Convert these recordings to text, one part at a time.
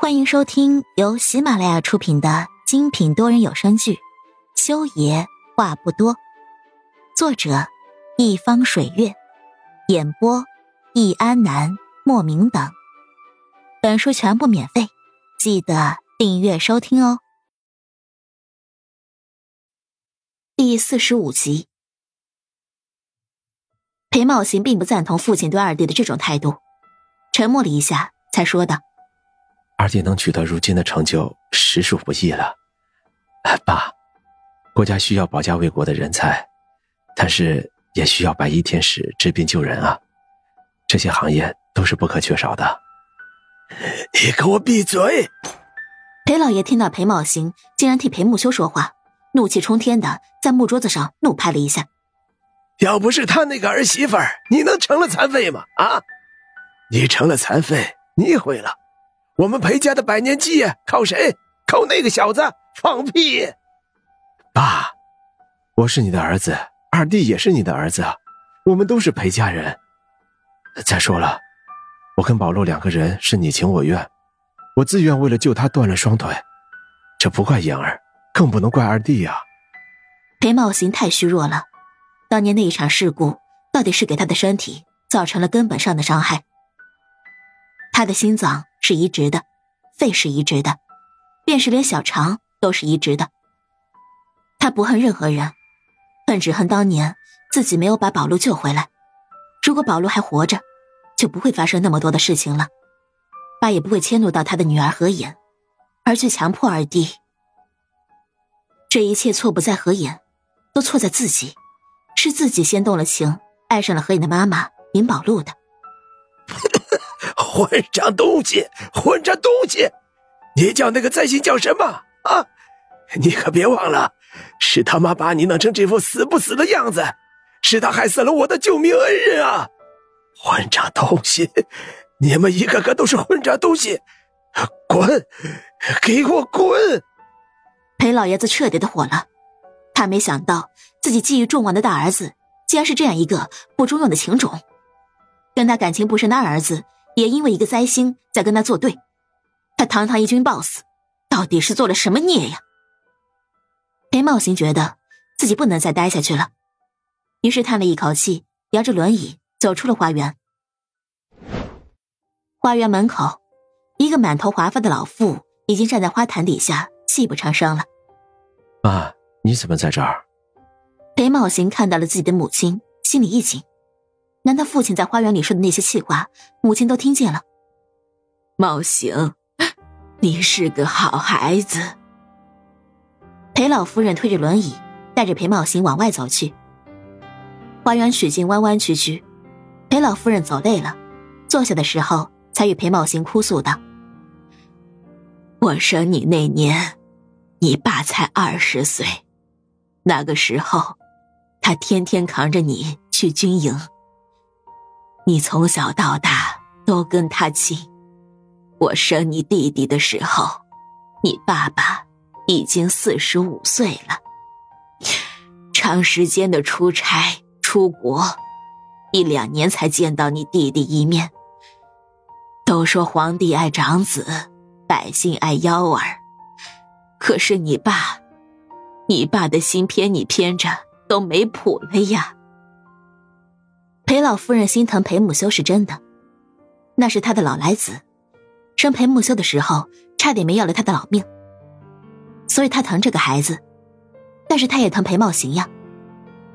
欢迎收听由喜马拉雅出品的精品多人有声剧《修爷话不多》，作者一方水月，演播易安南、莫名等。本书全部免费，记得订阅收听哦。第四十五集，裴茂行并不赞同父亲对二弟的这种态度，沉默了一下，才说道。二弟能取得如今的成就，实属不易了。爸，国家需要保家卫国的人才，但是也需要白衣天使治病救人啊，这些行业都是不可缺少的。你给我闭嘴！裴老爷听到裴茂行竟然替裴木修说话，怒气冲天的在木桌子上怒拍了一下。要不是他那个儿媳妇儿，你能成了残废吗？啊，你成了残废，你毁了。我们裴家的百年基业靠谁？靠那个小子！放屁！爸，我是你的儿子，二弟也是你的儿子，我们都是裴家人。再说了，我跟宝路两个人是你情我愿，我自愿为了救他断了双腿，这不怪言儿，更不能怪二弟呀。裴茂行太虚弱了，当年那一场事故到底是给他的身体造成了根本上的伤害，他的心脏。是移植的，肺是移植的，便是连小肠都是移植的。他不恨任何人，恨只恨当年自己没有把宝路救回来。如果宝路还活着，就不会发生那么多的事情了，爸也不会迁怒到他的女儿何妍，而去强迫二弟。这一切错不在何妍，都错在自己，是自己先动了情，爱上了何妍的妈妈林宝路的。混账东西！混账东西！你叫那个灾星叫什么啊？你可别忘了，是他妈把你弄成这副死不死的样子，是他害死了我的救命恩人啊！混账东西！你们一个个都是混账东西！滚！给我滚！裴老爷子彻底的火了，他没想到自己寄予众望的大儿子，竟然是这样一个不中用的情种，跟他感情不深的二儿子。也因为一个灾星在跟他作对，他堂堂一军 boss，到底是做了什么孽呀？裴茂行觉得自己不能再待下去了，于是叹了一口气，摇着轮椅走出了花园。花园门口，一个满头华发的老妇已经站在花坛底下泣不成声了。妈，你怎么在这儿？裴茂行看到了自己的母亲，心里一紧。难道父亲在花园里说的那些气话，母亲都听见了？茂行，你是个好孩子。裴老夫人推着轮椅，带着裴茂行往外走去。花园曲径弯弯曲曲，裴老夫人走累了，坐下的时候，才与裴茂行哭诉道：“我生你那年，你爸才二十岁，那个时候，他天天扛着你去军营。”你从小到大都跟他亲，我生你弟弟的时候，你爸爸已经四十五岁了。长时间的出差出国，一两年才见到你弟弟一面。都说皇帝爱长子，百姓爱幺儿，可是你爸，你爸的心偏你偏着都没谱了呀。裴老夫人心疼裴母修是真的，那是他的老来子，生裴母修的时候差点没要了他的老命，所以他疼这个孩子，但是他也疼裴茂行呀，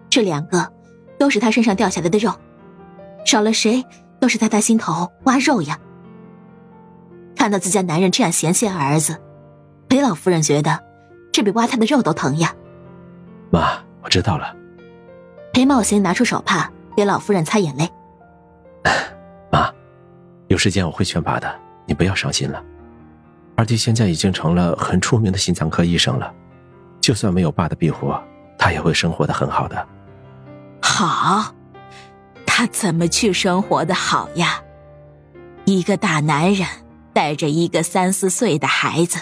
这两个都是他身上掉下来的肉，少了谁都是在他心头挖肉呀。看到自家男人这样嫌弃儿子，裴老夫人觉得这比挖他的肉都疼呀。妈，我知道了。裴茂行拿出手帕。给老夫人擦眼泪，妈，有时间我会劝爸的，你不要伤心了。二弟现在已经成了很出名的心脏科医生了，就算没有爸的庇护，他也会生活的很好的。好，他怎么去生活的好呀？一个大男人带着一个三四岁的孩子，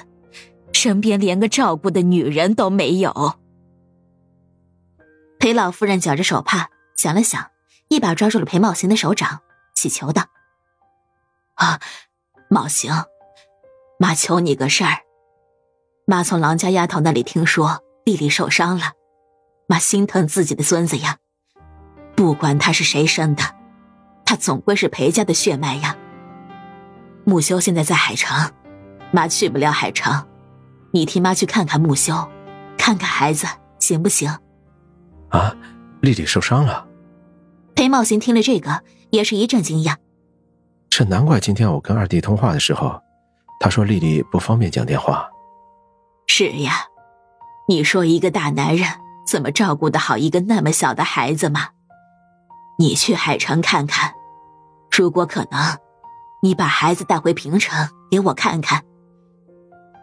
身边连个照顾的女人都没有。裴老夫人绞着手帕，想了想。一把抓住了裴茂行的手掌，乞求道：“啊，茂行，妈求你个事儿。妈从郎家丫头那里听说丽丽受伤了，妈心疼自己的孙子呀。不管他是谁生的，他总归是裴家的血脉呀。木修现在在海城，妈去不了海城，你替妈去看看木修，看看孩子行不行？啊，丽丽受伤了。裴茂行听了这个，也是一阵惊讶。这难怪今天我跟二弟通话的时候，他说丽丽不方便讲电话。是呀，你说一个大男人怎么照顾得好一个那么小的孩子嘛？你去海城看看，如果可能，你把孩子带回平城给我看看。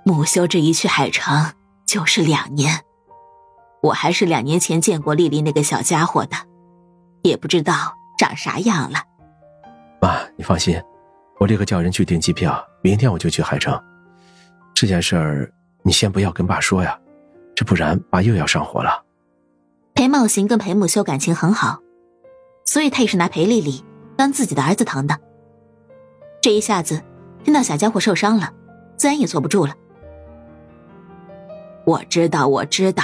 母修这一去海城就是两年，我还是两年前见过丽丽那个小家伙的，也不知道长啥样了。妈，你放心，我立刻叫人去订机票，明天我就去海城。这件事儿你先不要跟爸说呀，这不然爸又要上火了。裴茂行跟裴木修感情很好，所以他也是拿裴丽丽当自己的儿子疼的。这一下子听到小家伙受伤了，自然也坐不住了。我知道，我知道，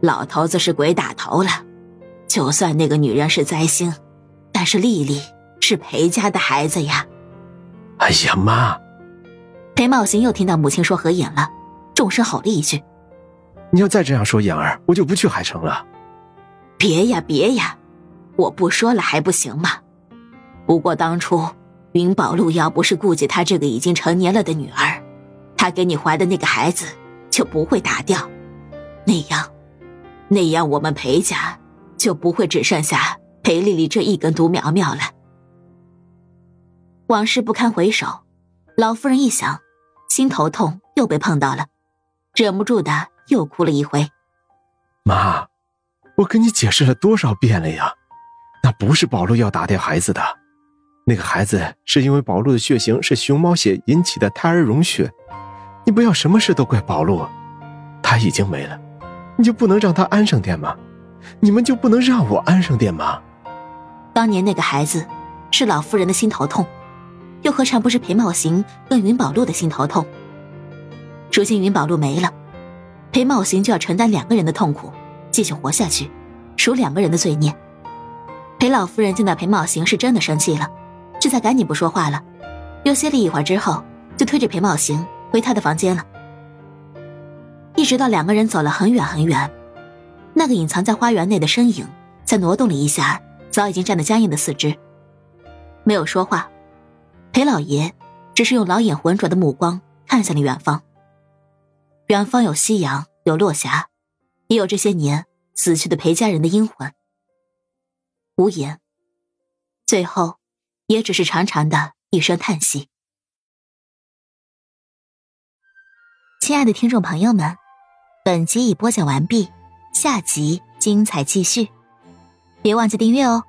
老头子是鬼打头了。就算那个女人是灾星，但是丽丽。是裴家的孩子呀！哎呀妈！裴茂行又听到母亲说合眼了，重声吼了一句：“你要再这样说言儿，我就不去海城了。”别呀别呀，我不说了还不行吗？不过当初云宝路要不是顾及他这个已经成年了的女儿，他给你怀的那个孩子就不会打掉，那样，那样我们裴家就不会只剩下裴丽丽这一根独苗苗了。往事不堪回首，老夫人一想，心头痛又被碰到了，忍不住的又哭了一回。妈，我跟你解释了多少遍了呀？那不是宝路要打掉孩子的，那个孩子是因为宝路的血型是熊猫血引起的胎儿溶血，你不要什么事都怪宝路，他已经没了，你就不能让他安生点吗？你们就不能让我安生点吗？当年那个孩子，是老夫人的心头痛。又何尝不是裴茂行跟云宝路的心头痛？如今云宝路没了，裴茂行就要承担两个人的痛苦，继续活下去，赎两个人的罪孽。裴老夫人见到裴茂行是真的生气了，这才赶紧不说话了。又歇了一会儿之后，就推着裴茂行回他的房间了。一直到两个人走了很远很远，那个隐藏在花园内的身影在挪动了一下早已经站得僵硬的四肢，没有说话。裴老爷只是用老眼浑浊的目光看向了远方。远方有夕阳，有落霞，也有这些年死去的裴家人的阴魂。无言，最后也只是长长的一声叹息。亲爱的听众朋友们，本集已播讲完毕，下集精彩继续，别忘记订阅哦。